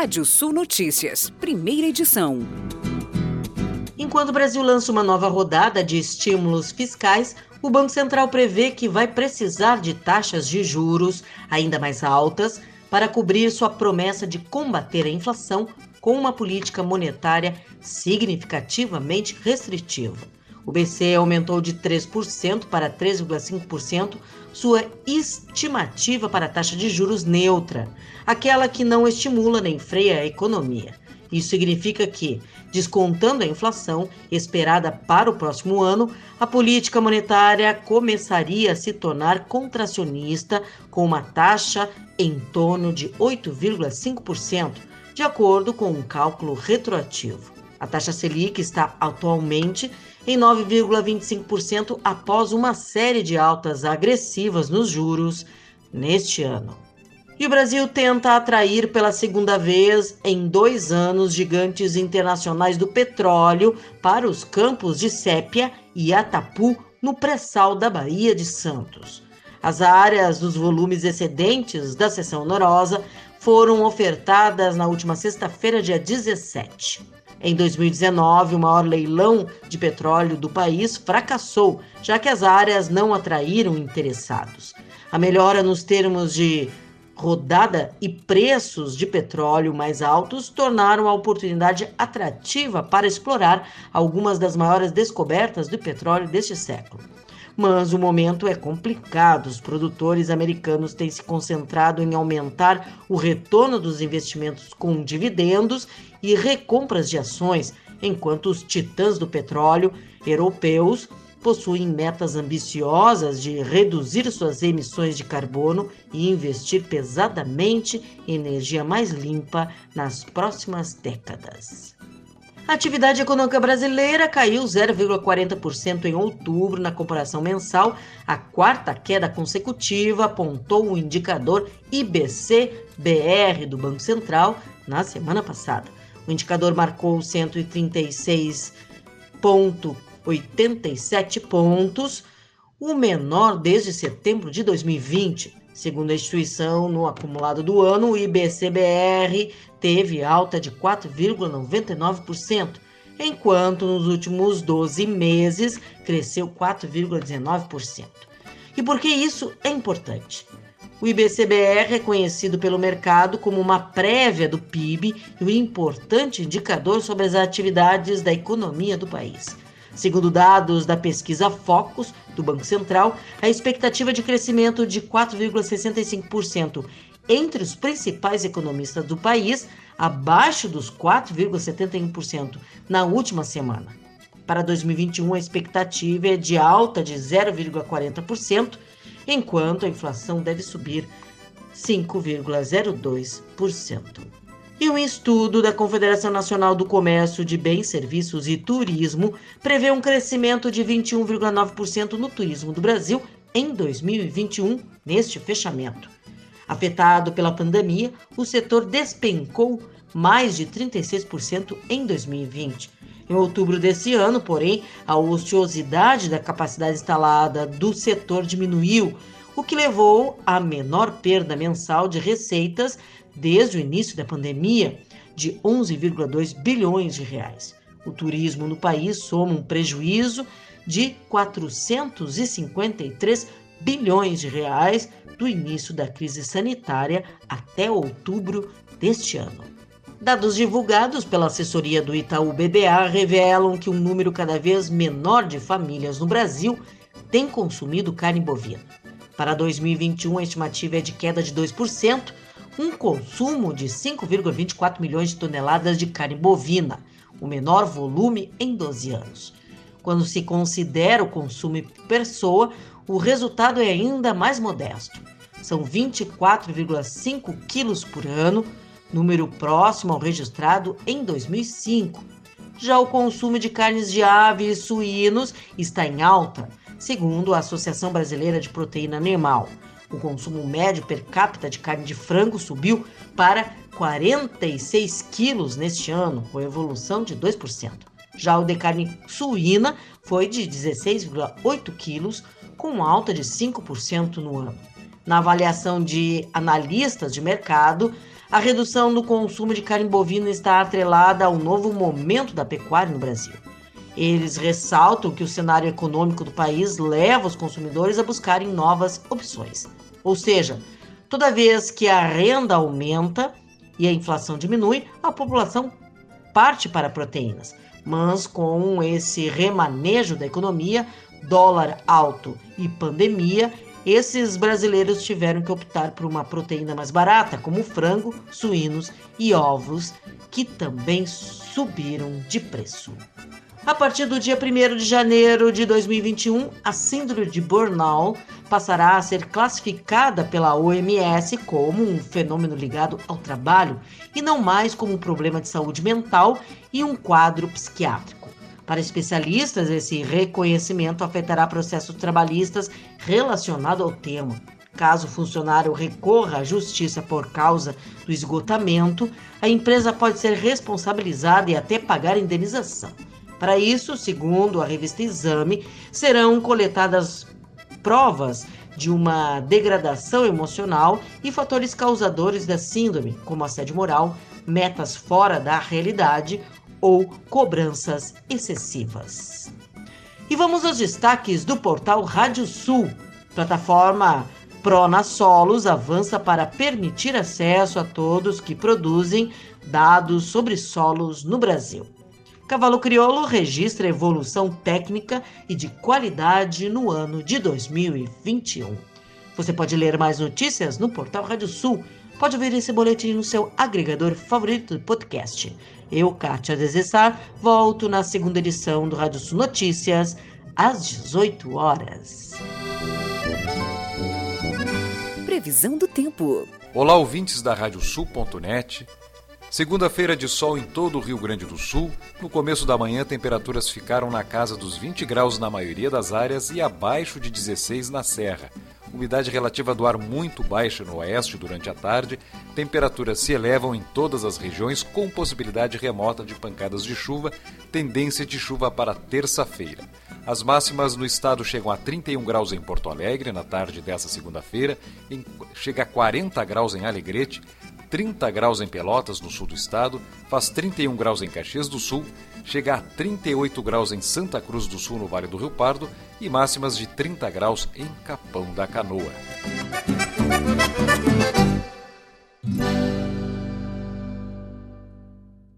Rádio Sul Notícias, primeira edição. Enquanto o Brasil lança uma nova rodada de estímulos fiscais, o Banco Central prevê que vai precisar de taxas de juros ainda mais altas para cobrir sua promessa de combater a inflação com uma política monetária significativamente restritiva. O BCE aumentou de 3% para 3,5% sua estimativa para a taxa de juros neutra, aquela que não estimula nem freia a economia. Isso significa que, descontando a inflação esperada para o próximo ano, a política monetária começaria a se tornar contracionista com uma taxa em torno de 8,5%, de acordo com um cálculo retroativo. A taxa Selic está atualmente em 9,25% após uma série de altas agressivas nos juros neste ano. E o Brasil tenta atrair pela segunda vez em dois anos gigantes internacionais do petróleo para os campos de Sépia e Atapu, no pré-sal da Bahia de Santos. As áreas dos volumes excedentes da seção norosa foram ofertadas na última sexta-feira, dia 17. Em 2019, o maior leilão de petróleo do país fracassou, já que as áreas não atraíram interessados. A melhora nos termos de rodada e preços de petróleo mais altos tornaram a oportunidade atrativa para explorar algumas das maiores descobertas do petróleo deste século. Mas o momento é complicado. Os produtores americanos têm se concentrado em aumentar o retorno dos investimentos com dividendos e recompras de ações, enquanto os titãs do petróleo europeus possuem metas ambiciosas de reduzir suas emissões de carbono e investir pesadamente em energia mais limpa nas próximas décadas. A atividade econômica brasileira caiu 0,40% em outubro na comparação mensal, a quarta queda consecutiva, apontou o indicador IBC-BR do Banco Central na semana passada. O indicador marcou 136 pontos 87 pontos, o menor desde setembro de 2020. Segundo a instituição, no acumulado do ano, o IBCBR teve alta de 4,99%, enquanto nos últimos 12 meses cresceu 4,19%. E por que isso é importante? O IBCBR é conhecido pelo mercado como uma prévia do PIB e um importante indicador sobre as atividades da economia do país. Segundo dados da pesquisa Focus do Banco Central, a expectativa de crescimento de 4,65% entre os principais economistas do país, abaixo dos 4,71% na última semana. Para 2021, a expectativa é de alta de 0,40%, enquanto a inflação deve subir 5,02%. E um estudo da Confederação Nacional do Comércio de Bens, Serviços e Turismo prevê um crescimento de 21,9% no turismo do Brasil em 2021, neste fechamento. Afetado pela pandemia, o setor despencou mais de 36% em 2020. Em outubro desse ano, porém, a ociosidade da capacidade instalada do setor diminuiu, o que levou à menor perda mensal de receitas desde o início da pandemia de 11,2 bilhões de reais. O turismo no país soma um prejuízo de 453 bilhões de reais do início da crise sanitária até outubro deste ano. Dados divulgados pela assessoria do Itaú BBA revelam que um número cada vez menor de famílias no Brasil tem consumido carne bovina. Para 2021, a estimativa é de queda de 2%, um consumo de 5,24 milhões de toneladas de carne bovina, o menor volume em 12 anos. Quando se considera o consumo por pessoa, o resultado é ainda mais modesto. São 24,5 quilos por ano, número próximo ao registrado em 2005. Já o consumo de carnes de aves e suínos está em alta, segundo a Associação Brasileira de Proteína Animal. O consumo médio per capita de carne de frango subiu para 46 quilos neste ano, com evolução de 2%. Já o de carne suína foi de 16,8 quilos, com alta de 5% no ano. Na avaliação de analistas de mercado, A redução do consumo de carne bovina está atrelada ao novo momento da pecuária no Brasil. Eles ressaltam que o cenário econômico do país leva os consumidores a buscarem novas opções. Ou seja, toda vez que a renda aumenta e a inflação diminui, a população parte para proteínas. Mas com esse remanejo da economia, dólar alto e pandemia, esses brasileiros tiveram que optar por uma proteína mais barata, como frango, suínos e ovos, que também subiram de preço. A partir do dia 1 de janeiro de 2021, a síndrome de burnout passará a ser classificada pela OMS como um fenômeno ligado ao trabalho e não mais como um problema de saúde mental e um quadro psiquiátrico. Para especialistas, esse reconhecimento afetará processos trabalhistas relacionados ao tema. Caso o funcionário recorra à justiça por causa do esgotamento, a empresa pode ser responsabilizada e até pagar indenização. Para isso, segundo a revista Exame, serão coletadas provas de uma degradação emocional e fatores causadores da síndrome, como assédio moral, metas fora da realidade ou cobranças excessivas. E vamos aos destaques do portal Rádio Sul. Plataforma Prona Solos avança para permitir acesso a todos que produzem dados sobre solos no Brasil. Cavalo Crioulo registra evolução técnica e de qualidade no ano de 2021. Você pode ler mais notícias no portal Rádio Sul. Pode ouvir esse boletim no seu agregador favorito de podcast. Eu, Kátia Desessar, volto na segunda edição do Rádio Sul Notícias, às 18 horas. Previsão do tempo. Olá, ouvintes da Radiosul.net. Segunda-feira de sol em todo o Rio Grande do Sul. No começo da manhã, temperaturas ficaram na casa dos 20 graus na maioria das áreas e abaixo de 16 na Serra. Umidade relativa do ar muito baixa no oeste durante a tarde. Temperaturas se elevam em todas as regiões, com possibilidade remota de pancadas de chuva, tendência de chuva para terça-feira. As máximas no estado chegam a 31 graus em Porto Alegre na tarde dessa segunda-feira, chega a 40 graus em Alegrete, 30 graus em Pelotas, no sul do estado, faz 31 graus em Caxias do Sul, chega a 38 graus em Santa Cruz do Sul, no Vale do Rio Pardo, e máximas de 30 graus em Capão da Canoa.